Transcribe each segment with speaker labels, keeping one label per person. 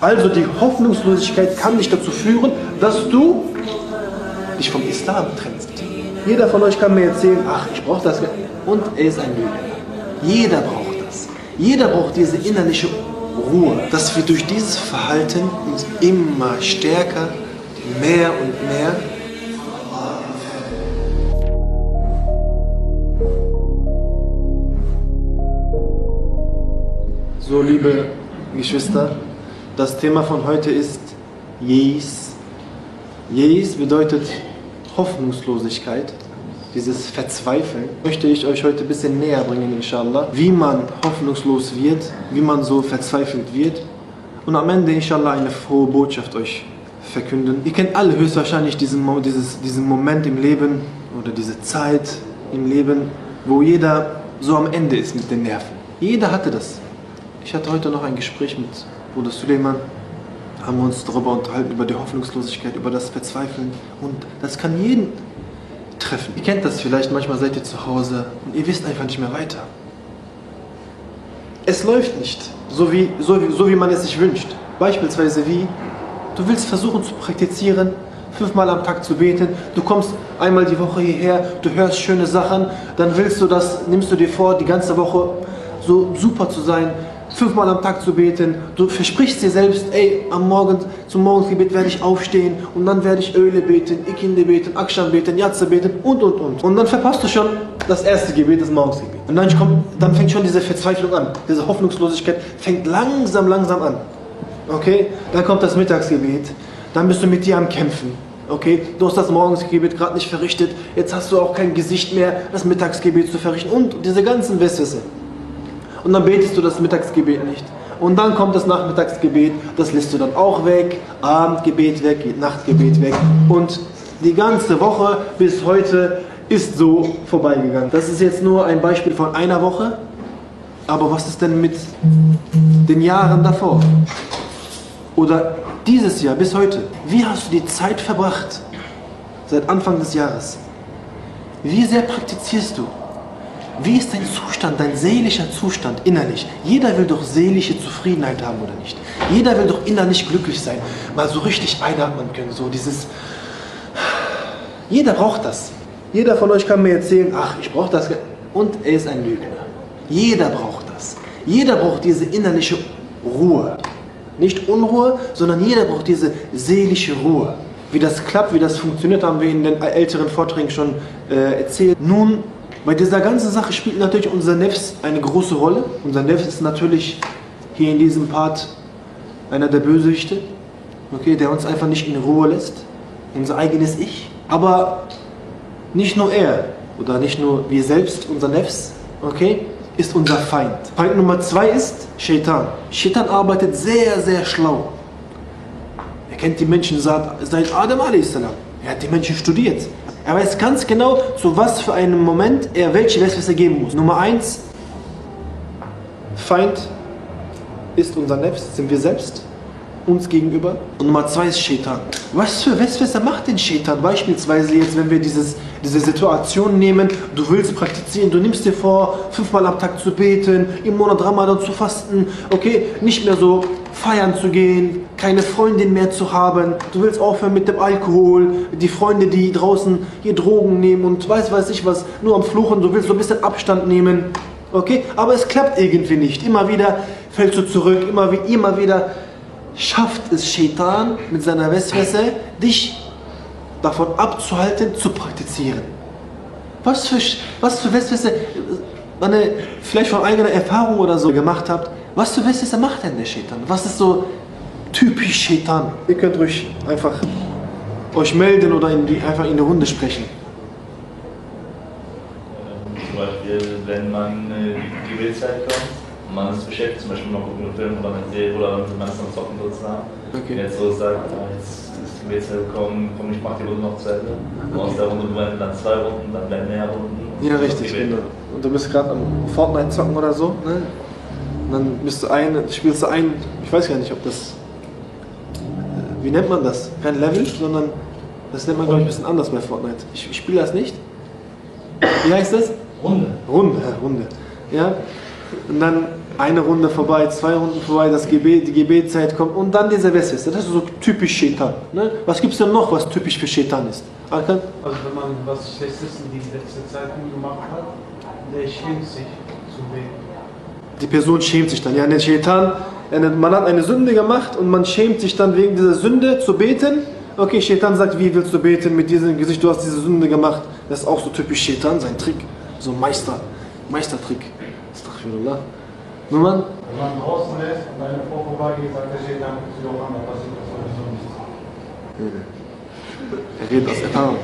Speaker 1: Also die Hoffnungslosigkeit kann dich dazu führen, dass du dich vom Islam trennst. Jeder von euch kann mir erzählen, ach, ich brauche das. Und er ist ein Lügner. Jeder braucht das. Jeder braucht diese innerliche Ruhe, dass wir durch dieses Verhalten uns immer stärker, mehr und mehr So, liebe Geschwister, das Thema von heute ist Jes. Jes bedeutet Hoffnungslosigkeit, dieses Verzweifeln. Möchte ich euch heute ein bisschen näher bringen, inshallah, wie man hoffnungslos wird, wie man so verzweifelt wird und am Ende, inshallah, eine frohe Botschaft euch verkünden. Ihr kennt alle höchstwahrscheinlich diesen, dieses, diesen Moment im Leben oder diese Zeit im Leben, wo jeder so am Ende ist mit den Nerven. Jeder hatte das. Ich hatte heute noch ein Gespräch mit Bruder Suleiman. Haben wir uns darüber unterhalten, über die Hoffnungslosigkeit, über das Verzweifeln. Und das kann jeden treffen. Ihr kennt das vielleicht, manchmal seid ihr zu Hause und ihr wisst einfach nicht mehr weiter. Es läuft nicht, so wie, so, wie, so wie man es sich wünscht. Beispielsweise wie, du willst versuchen zu praktizieren, fünfmal am Tag zu beten, du kommst einmal die Woche hierher, du hörst schöne Sachen, dann willst du das, nimmst du dir vor, die ganze Woche so super zu sein, fünfmal am Tag zu beten. Du versprichst dir selbst, ey, am Morgen, zum Morgengebet werde ich aufstehen und dann werde ich Öle beten, Ikinde beten, Aksham beten, Yatze beten und und und. Und dann verpasst du schon das erste Gebet, das Morgensgebet. Und dann, kommt, dann fängt schon diese Verzweiflung an. Diese Hoffnungslosigkeit fängt langsam, langsam an. Okay? Dann kommt das Mittagsgebet. Dann bist du mit dir am Kämpfen. Okay, du hast das Morgensgebet gerade nicht verrichtet, jetzt hast du auch kein Gesicht mehr, das Mittagsgebet zu verrichten und diese ganzen Westwisse und dann betest du das Mittagsgebet nicht. Und dann kommt das Nachmittagsgebet, das lässt du dann auch weg, Abendgebet weg, Nachtgebet weg. Und die ganze Woche bis heute ist so vorbeigegangen. Das ist jetzt nur ein Beispiel von einer Woche. Aber was ist denn mit den Jahren davor? Oder dieses Jahr bis heute? Wie hast du die Zeit verbracht? Seit Anfang des Jahres. Wie sehr praktizierst du? Wie ist dein Zustand, dein seelischer Zustand innerlich? Jeder will doch seelische Zufriedenheit haben oder nicht? Jeder will doch innerlich glücklich sein, mal so richtig einatmen können, so dieses. Jeder braucht das. Jeder von euch kann mir erzählen, ach, ich brauche das. Und er ist ein Lügner. Jeder braucht das. Jeder braucht diese innerliche Ruhe. Nicht Unruhe, sondern jeder braucht diese seelische Ruhe. Wie das klappt, wie das funktioniert, haben wir in den älteren Vorträgen schon äh, erzählt. Nun bei dieser ganzen Sache spielt natürlich unser Nefs eine große Rolle. Unser Nefs ist natürlich hier in diesem Part einer der Bösewichte, okay, der uns einfach nicht in Ruhe lässt. Unser eigenes Ich. Aber nicht nur er oder nicht nur wir selbst, unser Nefs, okay, ist unser Feind. Feind Nummer zwei ist Shaitan. Shaitan arbeitet sehr, sehr schlau. Er kennt die Menschen seit Adam a.s. Er hat die Menschen studiert. Er weiß ganz genau, zu was für einem Moment er welche Westwässer geben muss. Nummer eins, Feind ist unser Nefs, sind wir selbst, uns gegenüber. Und Nummer zwei ist Shetan. Was für Westwässer macht denn Shetan? Beispielsweise jetzt, wenn wir dieses, diese Situation nehmen, du willst praktizieren, du nimmst dir vor, fünfmal am Tag zu beten, im Monat Ramadan zu fasten, okay, nicht mehr so feiern zu gehen, keine Freundin mehr zu haben, du willst aufhören mit dem Alkohol, die Freunde, die draußen hier Drogen nehmen und weiß weiß ich was, nur am Fluchen, du willst so ein bisschen Abstand nehmen, okay? Aber es klappt irgendwie nicht. Immer wieder fällst du zurück, immer, immer wieder schafft es Shaitan mit seiner Westwässer, dich davon abzuhalten, zu praktizieren. Was für, was für Westwässer, wenn ihr vielleicht von eigener Erfahrung oder so gemacht habt, was für Westwässer macht denn der Shaitan? Was ist so typisch Shaitan? Ihr könnt ruhig einfach euch melden oder in die, einfach in die Runde sprechen.
Speaker 2: Ähm, zum Beispiel, wenn man äh, die Gebetszeit kommt, und man ist beschäftigt, zum Beispiel mal gucken einen Film oder eine Serie oder man ist am Zocken sozusagen. Okay. Wenn jetzt so sagt, ah, jetzt ist die Gebetszeit gekommen, komm, ich mach die Runde noch zu Ende. Und aus der Runde werden dann zwei Runden, dann werden mehr Runden.
Speaker 1: Ja, richtig, genau. Und du bist gerade am Fortnite zocken oder so, ne? Und dann bist du ein, spielst du ein, ich weiß gar nicht, ob das, äh, wie nennt man das? Kein Level, sondern das nennt man, glaube ich, ein bisschen anders bei Fortnite. Ich, ich spiele das nicht. Wie heißt das?
Speaker 2: Runde.
Speaker 1: Runde, Runde. Ja. Und dann Eine Runde vorbei, zwei Runden vorbei, das Gebet, die Gebetszeit kommt und dann diese Westweste. Das ist so typisch Shaitan. Ne? Was gibt es denn noch, was typisch für Shaitan ist?
Speaker 3: Arkan? Also wenn man was Schlechtes in die letzte Zeit gemacht hat, der schämt sich zu beten.
Speaker 1: Die Person schämt sich dann. Ja, der Shaitan, man hat eine Sünde gemacht und man schämt sich dann wegen dieser Sünde zu beten. Okay, Shaitan sagt, wie willst du beten mit diesem Gesicht? Du hast diese Sünde gemacht. Das ist auch so typisch Shaitan, sein Trick. So Meister, Meistertrick. Astaghfirullah.
Speaker 3: Wenn man draußen ist und eine Frau vorbeigeht, sagt der Shaitan, guckt sie doch an, da passiert das sowieso nichts.
Speaker 1: Er redet aus Erfahrung.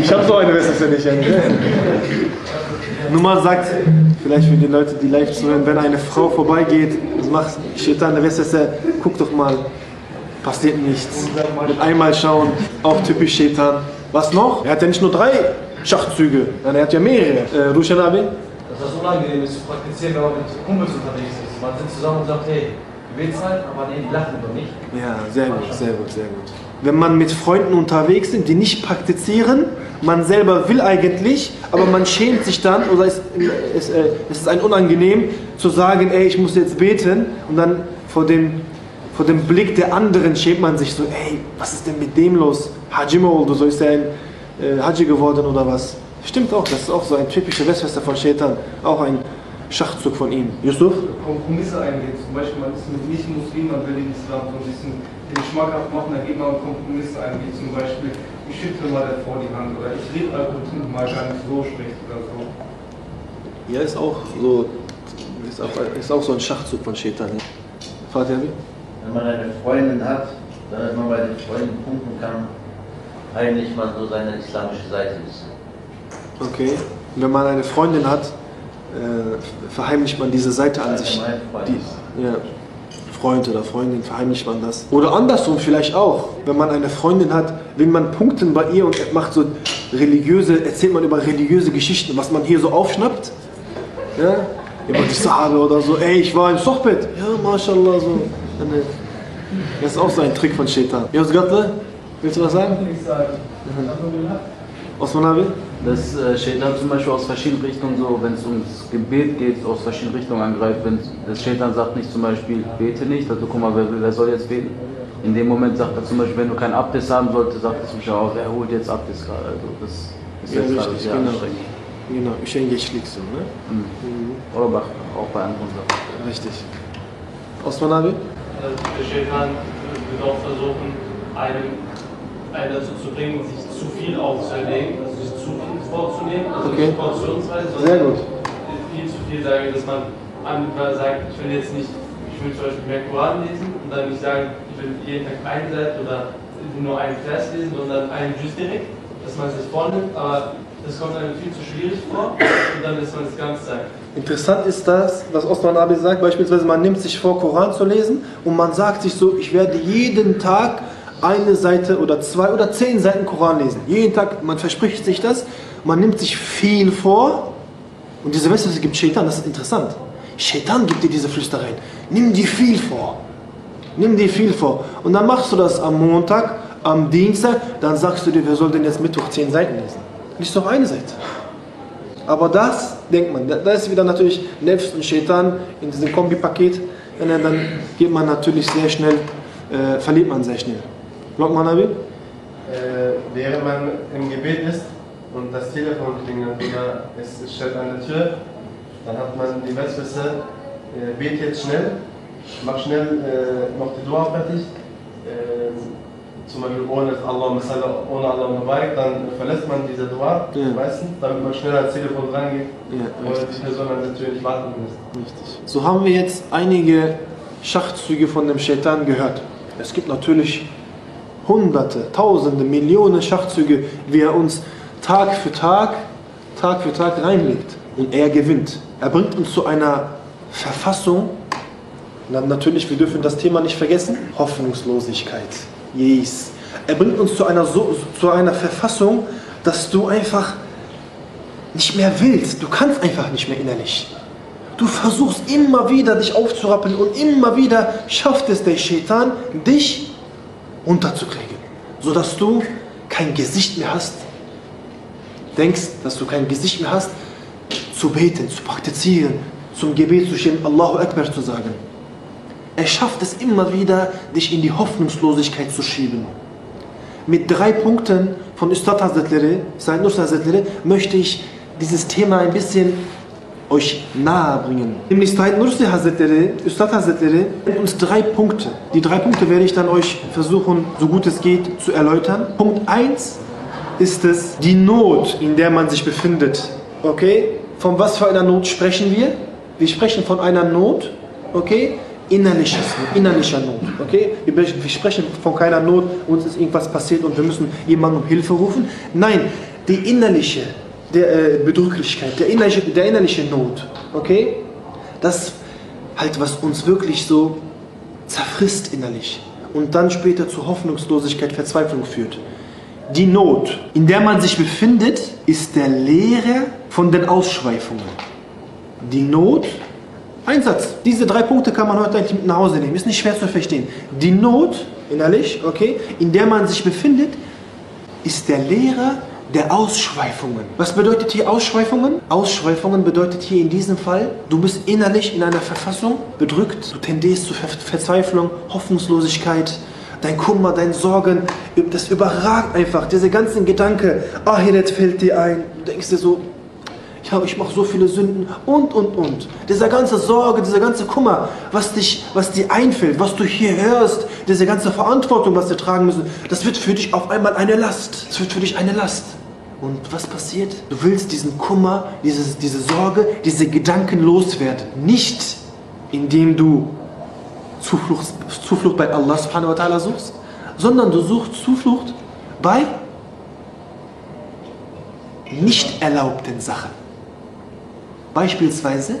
Speaker 1: Ich habe so eine Weste nicht. Nummer sagt, vielleicht für die Leute, die live zuhören, wenn eine Frau vorbeigeht, das macht Shaitan, der Weste, guck doch mal, passiert nichts. Mit einmal schauen, auch typisch Shaitan. Was noch? Er hat ja nicht nur drei Schachzüge, er hat ja mehrere. Äh, Rushanabi?
Speaker 3: Dass das unangenehm ist zu praktizieren, wenn man mit Kumpels unterwegs ist. Man sitzt zusammen und sagt, hey, Gebetszeit, aber nee, die lachen über mich.
Speaker 1: Ja, sehr gut, sehr gut, sehr gut. Wenn man mit Freunden unterwegs sind, die nicht praktizieren, man selber will eigentlich, aber man schämt sich dann oder es, es, äh, es ist ein unangenehm zu sagen, ey, ich muss jetzt beten und dann vor dem, vor dem Blick der anderen schämt man sich so, ey, was ist denn mit dem los? Hajima oder so, ist ein äh, Haji geworden oder was? Stimmt auch, das ist auch so ein typischer Westwester von Shaitan, auch ein Schachzug von ihm. Yusuf?
Speaker 3: Kompromisse eingehen, zum Beispiel man ist mit Nicht-Muslimen, man will den Islam so ein bisschen den schmackhaft machen, dann geht man Kompromisse ein, wie zum Beispiel, ich schüttle mal davor die Hand oder ich rede einfach mal gar nicht so schlecht oder so.
Speaker 1: Ja, ist auch so, ist auch, ist auch so ein Schachzug von Shaitan. Wie?
Speaker 4: Wenn man eine Freundin hat, damit man bei den Freunden punkten kann, heimlich man so seine islamische Seite ist.
Speaker 1: Okay. Wenn man eine Freundin hat, äh, verheimlicht man diese Seite an sich. Die, ja, Freund oder Freundin, verheimlicht man das. Oder andersrum vielleicht auch. Wenn man eine Freundin hat, will man punkten bei ihr und macht so religiöse, erzählt man über religiöse Geschichten, was man hier so aufschnappt. Ja? Über die Sahabe oder so. Ey, ich war im Sochbett. Ja, mashallah, so. Das ist auch so ein Trick von Shaitan. Jos Gatte, willst du was sagen? Ich sagen. Osman Abi?
Speaker 5: Das äh, steht dann zum Beispiel aus verschiedenen Richtungen so, wenn es ums Gebet geht, aus verschiedenen Richtungen angreift. Wenn das steht dann sagt nicht zum Beispiel, bete nicht, also guck mal, wer, wer soll jetzt beten? In dem Moment sagt er zum Beispiel, wenn du keinen Abdest haben solltest, sagt er zum Beispiel auch, wer holt jetzt Abdest gerade? Also das ist
Speaker 1: Ja,
Speaker 5: jetzt gerade
Speaker 1: richtig,
Speaker 5: sehr
Speaker 1: genau.
Speaker 5: anstrengend.
Speaker 1: Genau, Üşengeçlik so, ne?
Speaker 5: Mhm. Oder bei- auch bei anderen Sachen.
Speaker 1: Richtig. Osman
Speaker 6: Shaitan wird auch versuchen, einem, einen dazu zu bringen, sich zu viel aufzuerlegen, also sich zu viel vorzunehmen, also
Speaker 1: Okay.
Speaker 6: nicht portionsweise, sondern
Speaker 1: Sehr gut.
Speaker 6: viel zu viel sagen, dass man einmal sagt, ich will jetzt nicht, ich will zum Beispiel mehr Koran lesen und dann nicht sagen, ich will jeden Tag eine Seite oder nur einen Vers lesen, sondern einen Jus direkt, dass man es sich vornimmt, aber das kommt einem viel zu schwierig vor und dann lässt man es ganz sein.
Speaker 1: Interessant ist das, was Osman Abi sagt, beispielsweise man nimmt sich vor, Koran zu lesen und man sagt sich so, ich werde jeden Tag eine Seite oder zwei oder zehn Seiten Koran lesen. Jeden Tag, man verspricht sich das, man nimmt sich viel vor und diese Weste gibt Shaitan, das ist interessant. Shaitan gibt dir diese Flüstereien. Nimm dir viel vor. Nimm dir viel vor. Und dann machst du das am Montag, am Dienstag, dann sagst du dir, wer soll denn jetzt Mittwoch zehn Seiten lesen? Lies doch eine Seite. Aber das denkt man, da ist wieder natürlich Nefs und Shaitan in diesem Kombipaket. Dann- geht man natürlich sehr schnell, äh, verliert man sehr schnell. Lokman Abi?
Speaker 7: äh, während man im Gebet ist und das Telefon klingelt oder es steht an der Tür, dann hat man die Westwisse, äh, bet jetzt schnell, mach schnell äh, noch die Dua fertig, äh, zum Beispiel ohne Allah, Masala, ohne Allah Mubarak, dann verlässt man diese Dua
Speaker 1: Ja.
Speaker 7: meistens, damit man schnell ans Telefon rangeht
Speaker 1: Ja,
Speaker 7: und die Person an der Tür nicht warten muss.
Speaker 1: Richtig. So haben wir jetzt einige Schachzüge von dem Shaitan gehört. Es gibt natürlich hunderte, tausende, Millionen Schachzüge, wie er uns Tag für Tag, Tag für Tag reinlegt. Und er gewinnt. Er bringt uns zu einer Verfassung, dann natürlich, wir dürfen das Thema nicht vergessen, Hoffnungslosigkeit. Yes. Er bringt uns zu einer, so, zu einer Verfassung, dass du einfach nicht mehr willst. Du kannst einfach nicht mehr innerlich. Du versuchst immer wieder dich aufzurappeln und immer wieder schafft es der Shaitan, dich unterzukriegen. Sodass du kein Gesicht mehr hast, denkst, dass du kein Gesicht mehr hast, zu beten, zu praktizieren, zum Gebet zu stehen, Allahu Akbar zu sagen. Er schafft es immer wieder, dich in die Hoffnungslosigkeit zu schieben. Mit drei Punkten von Ustad Hazretleri, Said Nur Hazretleri, möchte ich dieses Thema ein bisschen euch nahe bringen. Nämlich Said Nursi Hazretleri, Ustad Hazretleri, nennt uns drei Punkte. Die drei Punkte werde ich dann euch versuchen, so gut es geht, zu erläutern. Punkt 1 ist es die Not, in der man sich befindet. Okay? Von was für einer Not sprechen wir? Wir sprechen von einer Not, okay? Innerliches, innerlicher Not, okay? Wir, wir sprechen von keiner Not, uns ist irgendwas passiert und wir müssen jemanden um Hilfe rufen. Nein, die innerliche der, äh, Bedrücklichkeit, der innerliche, der innerliche Not, okay? Das halt, was uns wirklich so zerfrisst innerlich und dann später zu Hoffnungslosigkeit, Verzweiflung führt. Die Not, in der man sich befindet, ist der Lehrer von den Ausschweifungen. Die Not, ein Satz. Diese drei Punkte kann man heute eigentlich mit nach Hause nehmen. Ist nicht schwer zu verstehen. Die Not, innerlich, okay, in der man sich befindet, ist der Lehrer der Ausschweifungen. Was bedeutet hier Ausschweifungen? Ausschweifungen bedeutet hier in diesem Fall, du bist innerlich in einer Verfassung bedrückt, du tendierst zu Ver Verzweiflung, Hoffnungslosigkeit, dein Kummer, deine Sorgen, das überragt einfach, diese ganzen Gedanken, Ahiret fällt dir ein, du denkst dir so, ja, ich mache so viele Sünden und, und, und. Diese ganze Sorge, dieser ganze Kummer, was, dich, was dir einfällt, was du hier hörst, diese ganze Verantwortung, was wir tragen müssen, das wird für dich auf einmal eine Last. Es wird für dich eine Last. Und was passiert? Du willst diesen Kummer, dieses, diese Sorge, diese Gedanken loswerden. Nicht, indem du Zuflucht, Zuflucht bei Allah subhanahu wa ta'ala suchst, sondern du suchst Zuflucht bei nicht erlaubten Sachen. Beispielsweise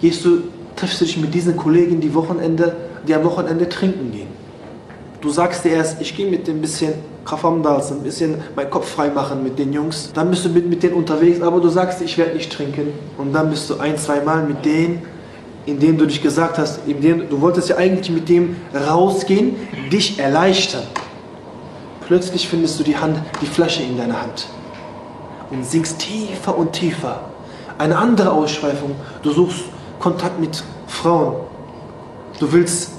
Speaker 1: gehst du, triffst du dich mit diesen Kollegen, die, Wochenende, die am Wochenende trinken gehen. Du sagst dir erst, ich gehe mit dem bisschen Kafamdals, ein bisschen meinen Kopf frei machen mit den Jungs. Dann bist du mit, mit denen unterwegs, aber du sagst, ich werde nicht trinken. Und dann bist du ein, zwei Mal mit denen, indem du dich gesagt hast, indem, du wolltest ja eigentlich mit dem rausgehen, dich erleichtern. Plötzlich findest du die Hand, die Flasche in deiner Hand und sinkst tiefer und tiefer. Eine andere Ausschweifung, du suchst Kontakt mit Frauen. Du willst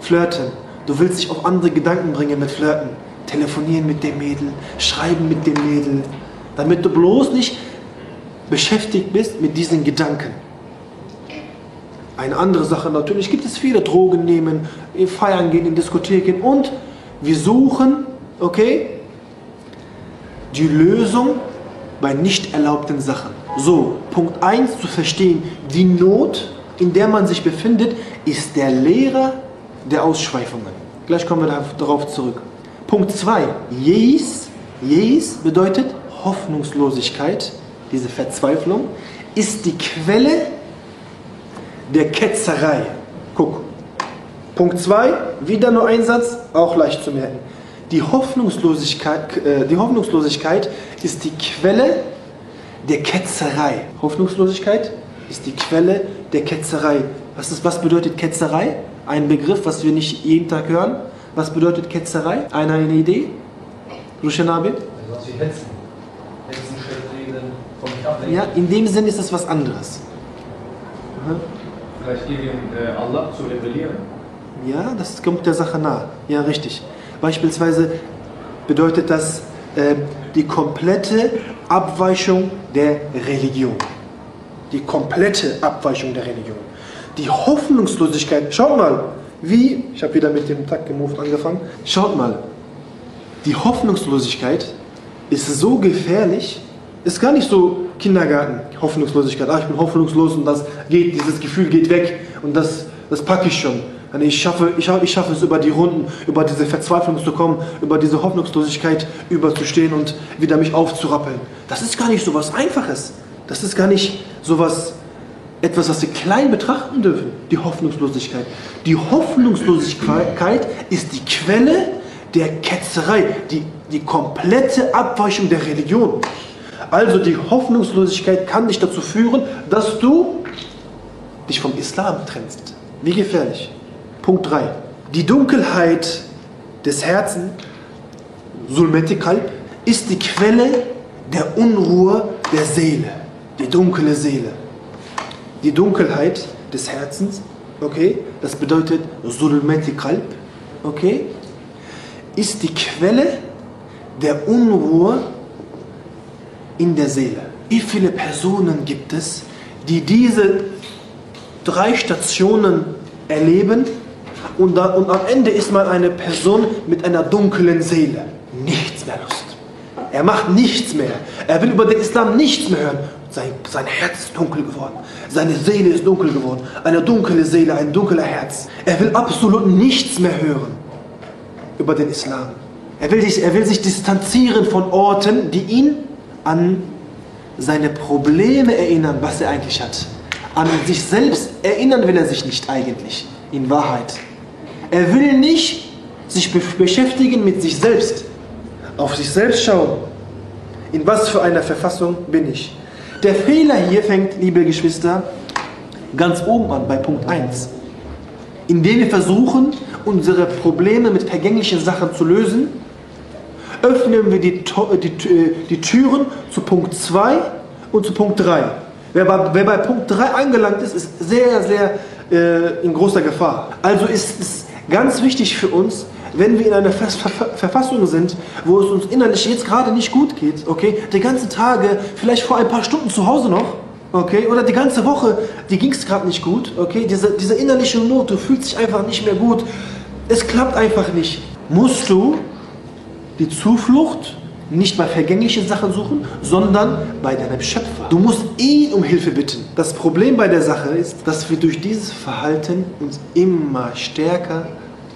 Speaker 1: flirten. Du willst dich auf andere Gedanken bringen mit Flirten. Telefonieren mit dem Mädel, schreiben mit dem Mädel, damit du bloß nicht beschäftigt bist mit diesen Gedanken. Eine andere Sache, natürlich gibt es viele Drogen nehmen, feiern gehen, in Diskotheken und wir suchen, okay, die Lösung bei nicht erlaubten Sachen. So, Punkt 1 zu verstehen, die Not, in der man sich befindet, ist der Lehrer der Ausschweifungen. Gleich kommen wir darauf zurück. Punkt 2, Jes, Jes bedeutet Hoffnungslosigkeit, diese Verzweiflung, ist die Quelle der Ketzerei. Guck. Punkt 2, wieder nur ein Satz, auch leicht zu merken. Die Hoffnungslosigkeit, äh, die Hoffnungslosigkeit ist die Quelle der Ketzerei. Hoffnungslosigkeit ist die Quelle der Ketzerei. Was, ist, was bedeutet Ketzerei? Ein Begriff, was wir nicht jeden Tag hören. Was bedeutet Ketzerei? Einer eine Idee? Rushanabi?
Speaker 3: Also hetzen. Hetzen, reden, von mich ablenken.
Speaker 1: Ja, in dem Sinn ist es was anderes. Mhm.
Speaker 3: Vielleicht gegen äh, Allah zu rebellieren.
Speaker 1: Ja, das kommt der Sache nahe. Ja, richtig. Beispielsweise bedeutet das äh, die komplette Abweichung der Religion. Die komplette Abweichung der Religion. Die Hoffnungslosigkeit. Schaut mal, wie, ich habe wieder mit dem Tag Move angefangen. Schaut mal, die Hoffnungslosigkeit ist so gefährlich, ist gar nicht so Kindergarten, Hoffnungslosigkeit. Ah, ich bin hoffnungslos und das geht, dieses Gefühl geht weg und das, das packe ich schon. Ich schaffe, ich, ich schaffe es über die Runden, über diese Verzweiflung zu kommen, über diese Hoffnungslosigkeit überzustehen und wieder mich aufzurappeln. Das ist gar nicht so was Einfaches. Das ist gar nicht so was, etwas, was wir klein betrachten dürfen, die Hoffnungslosigkeit. Die Hoffnungslosigkeit ist die Quelle der Ketzerei, die, die komplette Abweichung der Religion. Also die Hoffnungslosigkeit kann dich dazu führen, dass du dich vom Islam trennst. Wie gefährlich. Punkt 3. Die Dunkelheit des Herzens Sulmeti Kalb, ist die Quelle der Unruhe der Seele, die dunkle Seele. Die Dunkelheit des Herzens, okay, das bedeutet Sulmeti Kalb, okay, ist die Quelle der Unruhe in der Seele. Wie viele Personen gibt es, die diese drei Stationen erleben und, da, und am Ende ist man eine Person mit einer dunklen Seele. Nichts mehr Lust. Er macht nichts mehr. Er will über den Islam nichts mehr hören. Sein, sein Herz ist dunkel geworden. Seine Seele ist dunkel geworden. Eine dunkle Seele, ein dunkler Herz. Er will absolut nichts mehr hören über den Islam. Er will, sich, er will sich distanzieren von Orten, die ihn an seine Probleme erinnern, was er eigentlich hat. An sich selbst erinnern will er sich nicht eigentlich, in Wahrheit. Er will nicht sich beschäftigen mit sich selbst, auf sich selbst schauen. In was für einer Verfassung bin ich? Der Fehler hier fängt, liebe Geschwister, ganz oben an, bei Punkt 1. Indem wir versuchen, unsere Probleme mit vergänglichen Sachen zu lösen, öffnen wir die, die, die Türen zu Punkt 2 und zu Punkt 3. Wer bei, wer bei Punkt 3 angelangt ist, ist sehr, sehr äh, in großer Gefahr. Also ist es ganz wichtig für uns, wenn wir in einer Verfassung sind, wo es uns innerlich jetzt gerade nicht gut geht, okay, die ganzen Tage, vielleicht vor ein paar Stunden zu Hause noch, okay, oder die ganze Woche, die ging es gerade nicht gut, okay, diese, diese innerliche Not, du fühlst dich einfach nicht mehr gut, es klappt einfach nicht, musst du die Zuflucht nicht bei vergänglichen Sachen suchen, sondern bei deinem Schöpfer. Du musst ihn um Hilfe bitten. Das Problem bei der Sache ist, dass wir durch dieses Verhalten uns immer stärker,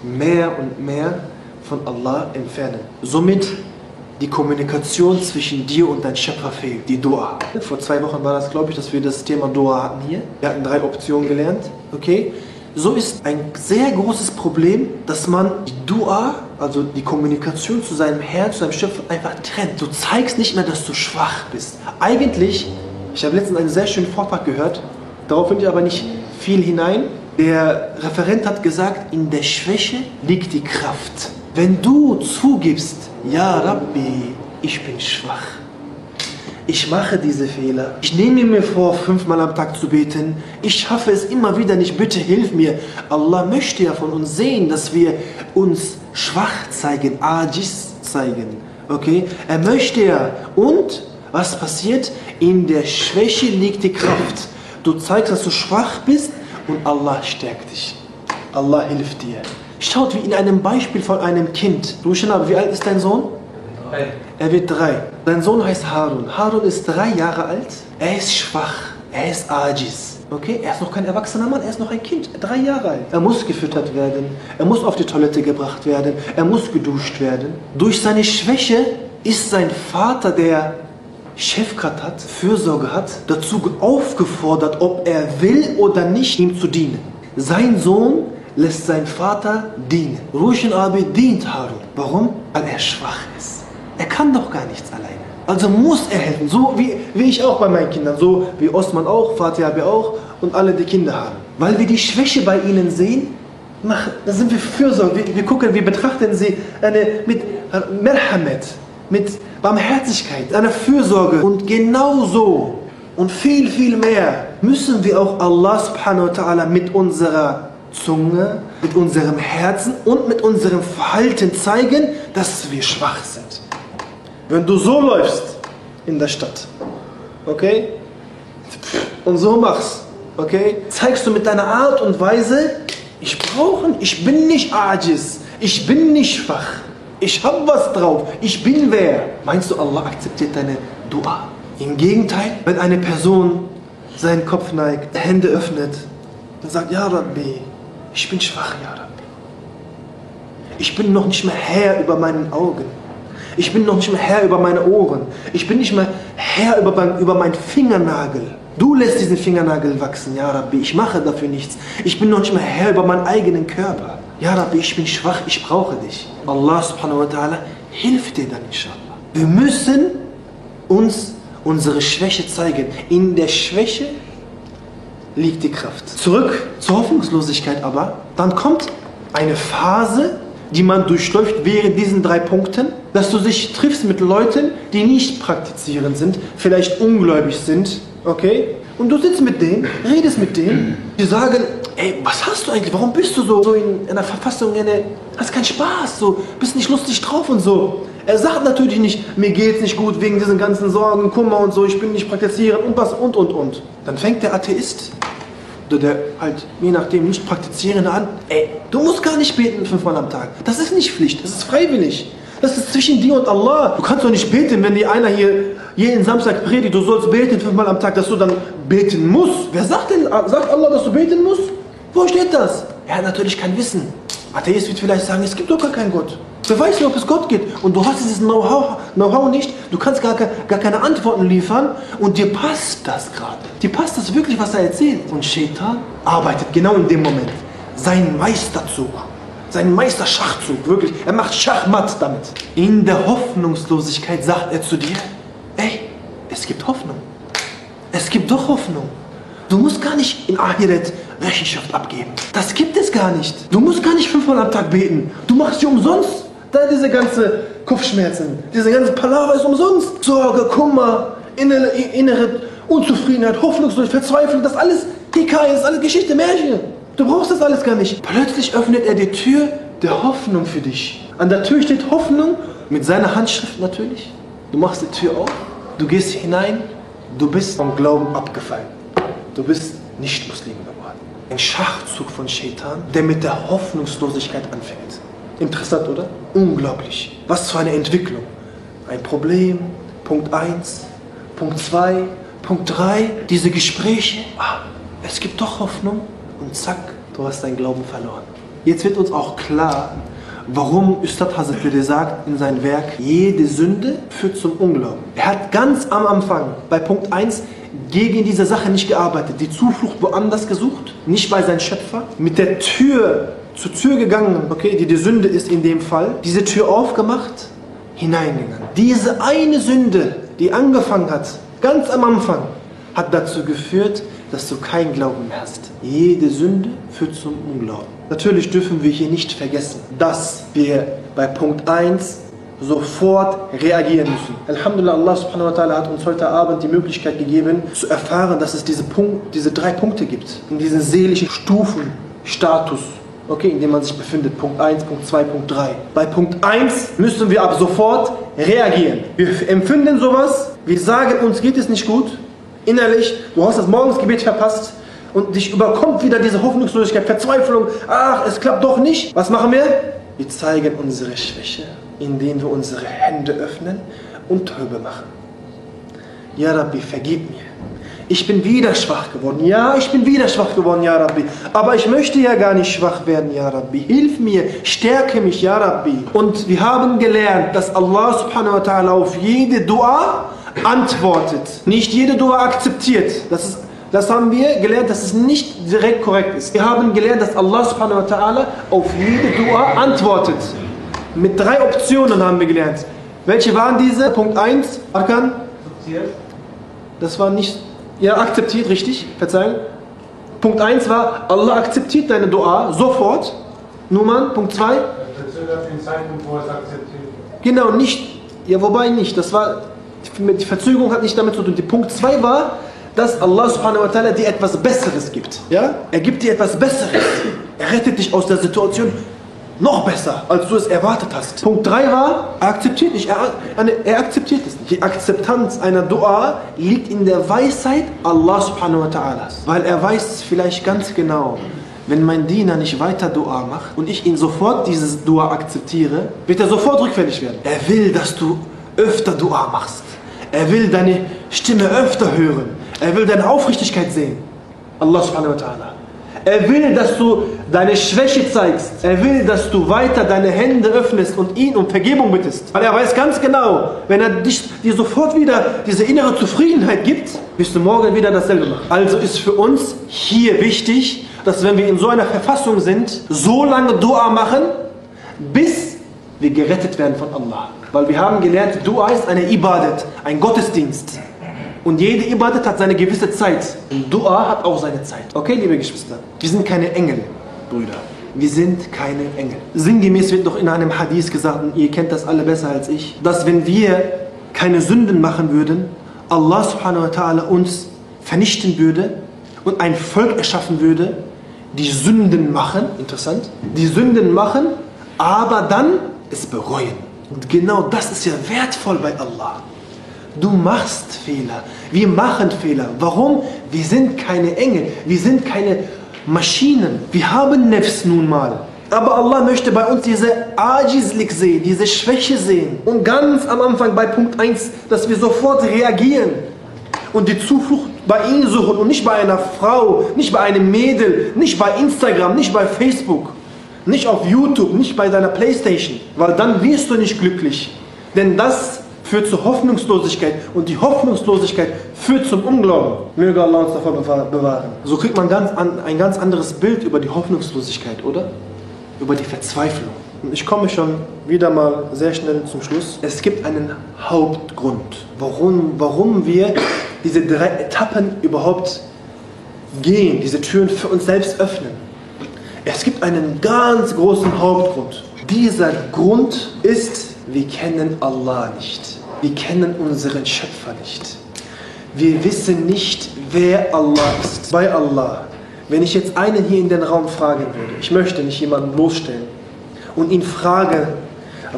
Speaker 1: mehr und mehr von Allah entfernen. Somit die Kommunikation zwischen dir und deinem Schöpfer fehlt, die Dua. Vor zwei Wochen war das, glaube ich, dass wir das Thema Dua hatten hier. Wir hatten drei Optionen gelernt, okay? So ist ein sehr großes Problem, dass man die Dua, also die Kommunikation zu seinem Herrn, zu seinem Schöpfer einfach trennt. Du zeigst nicht mehr, dass du schwach bist. Eigentlich, ich habe letztens einen sehr schönen Vortrag gehört, darauf finde ich aber nicht viel hinein. Der Referent hat gesagt, in der Schwäche liegt die Kraft. Wenn du zugibst, ja Rabbi, ich bin schwach, ich mache diese Fehler. Ich nehme mir vor, fünfmal am Tag zu beten. Ich schaffe es immer wieder nicht. Bitte hilf mir. Allah möchte ja von uns sehen, dass wir uns schwach zeigen, Ajis zeigen. Okay? Er möchte ja. Und was passiert? In der Schwäche liegt die Kraft. Du zeigst, dass du schwach bist und Allah stärkt dich. Allah hilft dir. Schaut wie in einem Beispiel von einem Kind. Du Shanab, wie alt ist dein Sohn? Er wird drei. Sein Sohn heißt Harun. Harun ist drei Jahre alt. Er ist schwach. Er ist Ajis. Okay, er ist noch kein erwachsener Mann, er ist noch ein Kind, drei Jahre alt. Er muss gefüttert werden, er muss auf die Toilette gebracht werden, er muss geduscht werden. Durch seine Schwäche ist sein Vater, der Chefkat hat, Fürsorge hat, dazu aufgefordert, ob er will oder nicht, ihm zu dienen. Sein Sohn lässt seinen Vater dienen. Rushin Abi dient Harun. Warum? Weil er schwach ist. Er kann doch gar nichts alleine. Also muss er helfen, so wie, wie ich auch bei meinen Kindern, so wie Osman auch, Fatih habe auch und alle die Kinder haben. Weil wir die Schwäche bei ihnen sehen, da sind wir fürsorglich, wir, wir gucken, wir betrachten sie eine, mit Merhamet, mit Barmherzigkeit, einer Fürsorge. Und genau so und viel, viel mehr müssen wir auch Allah subhanahu wa ta'ala mit unserer Zunge, mit unserem Herzen und mit unserem Verhalten zeigen, dass wir schwach sind. Wenn du so läufst in der Stadt, okay, und so machst, okay, zeigst du mit deiner Art und Weise, ich brauche, ich bin nicht Ajis, ich bin nicht schwach, ich habe was drauf, ich bin wer. Meinst du, Allah akzeptiert deine Dua? Im Gegenteil, wenn eine Person seinen Kopf neigt, Hände öffnet und sagt, Ja Rabbi, ich bin schwach, Ja Rabbi. Ich bin noch nicht mehr Herr über meinen Augen. Ich bin noch nicht mehr Herr über meine Ohren. Ich bin nicht mehr Herr über, über meinen Fingernagel. Du lässt diesen Fingernagel wachsen, Ja Rabbi. Ich mache dafür nichts. Ich bin noch nicht mehr Herr über meinen eigenen Körper. Ja Rabbi, ich bin schwach, ich brauche dich. Allah subhanahu wa ta'ala hilft dir dann inshallah. Wir müssen uns unsere Schwäche zeigen. In der Schwäche liegt die Kraft. Zurück zur Hoffnungslosigkeit aber. Dann kommt eine Phase, die man durchläuft während diesen drei Punkten dass du dich triffst mit Leuten, die nicht praktizierend sind, vielleicht ungläubig sind, okay? Und du sitzt mit denen, redest mit denen, die sagen, ey, was hast du eigentlich? Warum bist du so, so in einer Verfassung, in hast keinen Spaß, so, bist nicht lustig drauf und so. Er sagt natürlich nicht, mir geht's nicht gut wegen diesen ganzen Sorgen, Kummer und so, ich bin nicht praktizierend und was und und und. Dann fängt der Atheist oder der halt je nachdem nicht praktizierende an, ey, du musst gar nicht beten fünfmal am Tag. Das ist nicht Pflicht, das ist freiwillig. Das ist zwischen dir und Allah. Du kannst doch nicht beten, wenn dir einer hier jeden Samstag predigt, du sollst beten fünfmal am Tag, dass du dann beten musst. Wer sagt denn, sagt Allah, dass du beten musst? Wo steht das? Er hat natürlich kein Wissen. Atheist wird vielleicht sagen, es gibt doch gar keinen Gott. Wer weiß nicht, ob es Gott gibt. Und du hast dieses Know-how Know nicht. Du kannst gar, gar keine Antworten liefern. Und dir passt das gerade. Dir passt das wirklich, was er erzählt. Und Shaitan arbeitet genau in dem Moment. Sein Meisterzug. Sein Meisterschachzug. Wirklich. Er macht Schachmatt damit. In der Hoffnungslosigkeit sagt er zu dir, ey, es gibt Hoffnung. Es gibt doch Hoffnung. Du musst gar nicht in Ahiret Rechenschaft abgeben. Das gibt es gar nicht. Du musst gar nicht fünfmal am Tag beten. Du machst dir umsonst da diese ganze Kopfschmerzen, diese ganze Palaver ist umsonst. Sorge, Kummer, innere, innere Unzufriedenheit, Hoffnungslosigkeit, Verzweiflung, das alles Hikaye, das ist alles Geschichte, Märchen. Du brauchst das alles gar nicht. Plötzlich öffnet er die Tür der Hoffnung für dich. An der Tür steht Hoffnung, mit seiner Handschrift natürlich. Du machst die Tür auf, du gehst hinein, du bist vom Glauben abgefallen. Du bist nicht Muslim. Ein Schachzug von Shaitan, der mit der Hoffnungslosigkeit anfängt. Interessant, oder? Unglaublich. Was für eine Entwicklung. Ein Problem, Punkt 1, Punkt 2, Punkt 3, diese Gespräche. Ah, es gibt doch Hoffnung. Und zack, du hast deinen Glauben verloren. Jetzt wird uns auch klar, warum Ustad Hazrat Bede sagt in seinem Werk, jede Sünde führt zum Unglauben. Er hat ganz am Anfang bei Punkt 1 gegen diese Sache nicht gearbeitet, die Zuflucht woanders gesucht, nicht bei seinem Schöpfer, mit der Tür zur Tür gegangen, okay, die die Sünde ist in dem Fall, diese Tür aufgemacht, hineingegangen. Diese eine Sünde, die angefangen hat, ganz am Anfang, hat dazu geführt, dass du keinen Glauben mehr hast. Jede Sünde führt zum Unglauben. Natürlich dürfen wir hier nicht vergessen, dass wir bei Punkt 1 sofort reagieren müssen. Alhamdulillah, Allah subhanahu wa ta'ala hat uns heute Abend die Möglichkeit gegeben, zu erfahren, dass es diese, Punkt, diese drei Punkte gibt, in diesen seelischen Stufen, Status, okay, in dem man sich befindet. Punkt 1, Punkt 2, Punkt 3. Bei Punkt 1 müssen wir ab sofort reagieren. Wir empfinden sowas, wir sagen, uns geht es nicht gut, innerlich, du hast das Morgensgebet verpasst und dich überkommt wieder diese Hoffnungslosigkeit, Verzweiflung, ach, es klappt doch nicht. Was machen wir? Wir zeigen unsere Schwäche, indem wir unsere Hände öffnen und Töbe machen. Ja, Rabbi, vergib mir. Ich bin wieder schwach geworden. Ja, ich bin wieder schwach geworden, Ja Rabbi. Aber ich möchte ja gar nicht schwach werden, Ja Rabbi. Hilf mir, stärke mich, Ja Rabbi. Und wir haben gelernt, dass Allah subhanahu wa ta'ala auf jede Dua antwortet. Nicht jede Dua akzeptiert. Das ist das haben wir gelernt, dass es nicht direkt korrekt ist. Wir haben gelernt, dass Allah subhanahu wa ta'ala auf jede Dua antwortet. Mit drei Optionen haben wir gelernt. Welche waren diese? Punkt 1, Arkan? Das war nicht ja, akzeptiert, richtig, verzeihen. Punkt 1 war, Allah akzeptiert deine Dua sofort. Nummern, Punkt 2.
Speaker 3: Verzögert den Zeitpunkt, wo es akzeptiert wird.
Speaker 1: Genau, nicht. Ja, wobei nicht. Das war, die Verzögerung hat nicht damit zu tun. Die Punkt 2 war, dass Allah subhanahu wa ta'ala dir etwas Besseres gibt. Ja? Er gibt dir etwas Besseres. Er rettet dich aus der Situation noch besser, als du es erwartet hast. Punkt 3 war, er akzeptiert nicht. Er, er akzeptiert es nicht. Die Akzeptanz einer Dua liegt in der Weisheit Allah subhanahu wa ta'ala. Weil er weiß vielleicht ganz genau, wenn mein Diener nicht weiter Dua macht und ich ihn sofort dieses Dua akzeptiere, wird er sofort rückfällig werden. Er will, dass du öfter Dua machst. Er will deine Stimme öfter hören. Er will deine Aufrichtigkeit sehen. Allah subhanahu wa ta'ala. Er will, dass du deine Schwäche zeigst. Er will, dass du weiter deine Hände öffnest und ihn um Vergebung bittest. Weil er weiß ganz genau, wenn er dich, dir sofort wieder diese innere Zufriedenheit gibt, wirst du morgen wieder dasselbe machen. Also ist für uns hier wichtig, dass wenn wir in so einer Verfassung sind, so lange Dua machen, bis wir gerettet werden von Allah. Weil wir haben gelernt, Dua ist eine Ibadat, ein Gottesdienst. Und jede Ibadat hat seine gewisse Zeit. Und Dua hat auch seine Zeit. Okay, liebe Geschwister? Wir sind keine Engel, Brüder. wir sind keine Engel. Sinngemäß wird doch in einem Hadith gesagt, und ihr kennt das alle besser als ich, dass wenn wir keine Sünden machen würden, Allah subhanahu wa ta'ala uns vernichten würde und ein Volk erschaffen würde, die Sünden machen, interessant, die Sünden machen, aber dann es bereuen. Und genau das ist ja wertvoll bei Allah. Du machst Fehler. Wir machen Fehler. Warum? Wir sind keine Engel. Wir sind keine Maschinen. Wir haben Nefs nun mal. Aber Allah möchte bei uns diese Ajizlik sehen, diese Schwäche sehen. Und ganz am Anfang bei Punkt 1, dass wir sofort reagieren und die Zuflucht bei ihm suchen und nicht bei einer Frau, nicht bei einem Mädel, nicht bei Instagram, nicht bei Facebook. Nicht auf YouTube, nicht bei deiner Playstation, weil dann wirst du nicht glücklich. Denn das führt zur Hoffnungslosigkeit und die Hoffnungslosigkeit führt zum Unglauben. Möge Allah uns davon bewahren. So kriegt man ganz an, ein ganz anderes Bild über die Hoffnungslosigkeit, oder? Über die Verzweiflung. Und ich komme schon wieder mal sehr schnell zum Schluss. Es gibt einen Hauptgrund, warum, warum wir diese drei Etappen überhaupt gehen, diese Türen für uns selbst öffnen. Es gibt einen ganz großen Hauptgrund. Dieser Grund ist, wir kennen Allah nicht. Wir kennen unseren Schöpfer nicht. Wir wissen nicht, wer Allah ist. Bei Allah, wenn ich jetzt einen hier in den Raum fragen würde, ich möchte nicht jemanden bloßstellen, und ihn frage,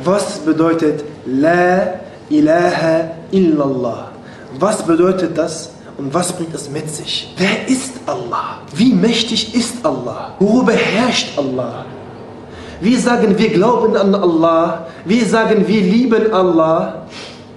Speaker 1: was bedeutet La ilaha illallah? Was bedeutet das? Und was bringt es mit sich? Wer ist Allah? Wie mächtig ist Allah? Worüber herrscht Allah? Wir sagen, wir glauben an Allah. Wir sagen, wir lieben Allah.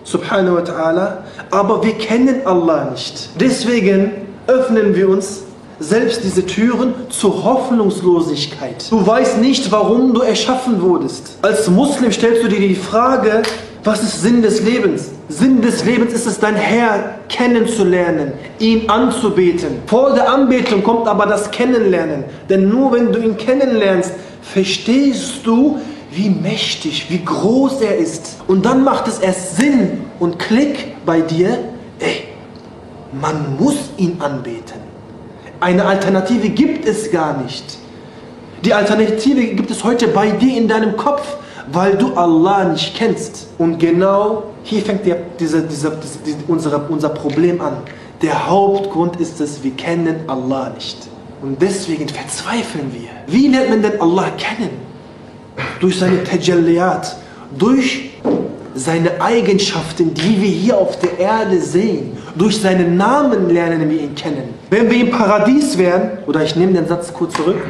Speaker 1: Subhanahu wa ta'ala. Aber wir kennen Allah nicht. Deswegen öffnen wir uns selbst diese Türen zur Hoffnungslosigkeit. Du weißt nicht, warum du erschaffen wurdest. Als Muslim stellst du dir die Frage, was ist Sinn des Lebens? Sinn des Lebens ist es, dein Herr kennenzulernen, ihn anzubeten. Vor der Anbetung kommt aber das Kennenlernen. Denn nur wenn du ihn kennenlernst, verstehst du, wie mächtig, wie groß er ist. Und dann macht es erst Sinn und Klick bei dir, ey, man muss ihn anbeten. Eine Alternative gibt es gar nicht. Die Alternative gibt es heute bei dir in deinem Kopf, weil du Allah nicht kennst. Und genau hier fängt der, diese, diese, diese, unsere, unser Problem an. Der Hauptgrund ist es, wir kennen Allah nicht. Und deswegen verzweifeln wir. Wie lernt man denn Allah kennen? Durch seine Tajalliyat, durch seine Eigenschaften, die wir hier auf der Erde sehen. Durch seinen Namen lernen wir ihn kennen. Wenn wir im Paradies wären, oder ich nehme den Satz kurz zurück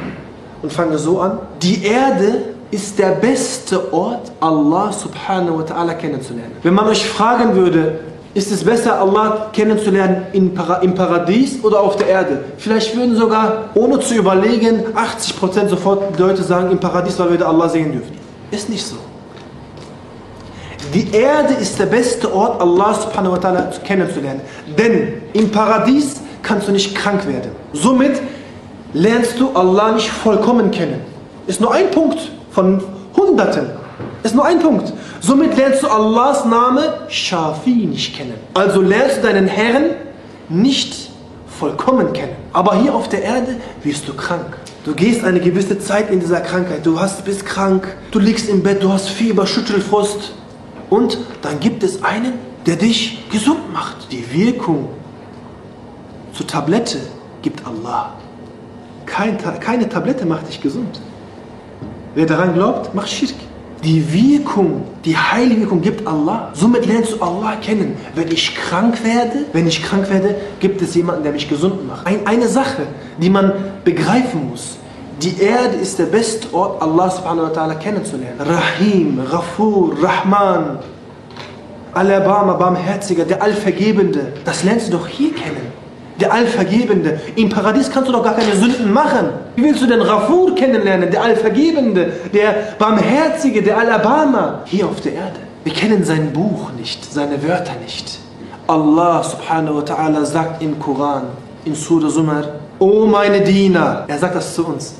Speaker 1: und fange so an, die Erde ist der beste Ort, Allah subhanahu wa ta'ala kennenzulernen. Wenn man euch fragen würde, ist es besser, Allah kennenzulernen im Paradies oder auf der Erde? Vielleicht würden sogar, ohne zu überlegen, 80% sofort die Leute sagen, im Paradies, weil wir Allah sehen dürfen. Ist nicht so. Die Erde ist der beste Ort, Allah subhanahu wa ta'ala kennenzulernen. Denn im Paradies kannst du nicht krank werden. Somit lernst du Allah nicht vollkommen kennen. Ist nur ein Punkt von Hunderten. Ist nur ein Punkt. Somit lernst du Allahs Name Shafi nicht kennen. Also lernst du deinen Herrn nicht vollkommen kennen. Aber hier auf der Erde wirst du krank. Du gehst eine gewisse Zeit in dieser Krankheit. Du hast, bist krank, du liegst im Bett, du hast Fieber, Schüttelfrost. Und dann gibt es einen, der dich gesund macht. Die Wirkung zur Tablette gibt Allah. Kein, keine Tablette macht dich gesund. Wer daran glaubt, macht Schirk. Die Wirkung, die Heilwirkung gibt Allah. Somit lernst du Allah kennen. Wenn ich krank werde, wenn ich krank werde, gibt es jemanden, der mich gesund macht. Ein, eine Sache, die man begreifen muss. Die Erde ist der beste Ort, Allah subhanahu wa ta'ala kennenzulernen. Rahim, Rafur, Rahman, Alabama, Barmherziger, der Allvergebende. Das lernst du doch hier kennen der Allvergebende. Im Paradies kannst du doch gar keine Sünden machen. Wie willst du denn Rafur kennenlernen, der Allvergebende, der Barmherzige, der Alabama, hier auf der Erde? Wir kennen sein Buch nicht, seine Wörter nicht. Allah subhanahu wa ta'ala sagt im Koran, in Surah Zumar, O meine Diener, er sagt das zu uns,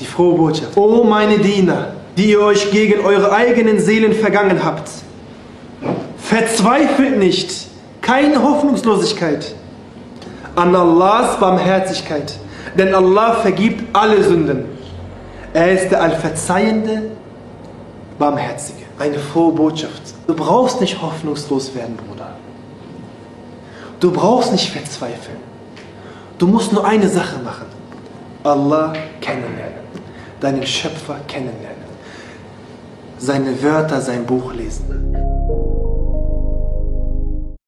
Speaker 1: die frohe Botschaft, O meine Diener, die ihr euch gegen eure eigenen Seelen vergangen habt, verzweifelt nicht, keine Hoffnungslosigkeit an Allahs Barmherzigkeit. Denn Allah vergibt alle Sünden. Er ist der Allverzeihende, Barmherzige. Eine frohe Botschaft. Du brauchst nicht hoffnungslos werden, Bruder. Du brauchst nicht verzweifeln. Du musst nur eine Sache machen. Allah kennenlernen. Deinen Schöpfer kennenlernen. Seine Wörter, sein Buch lesen.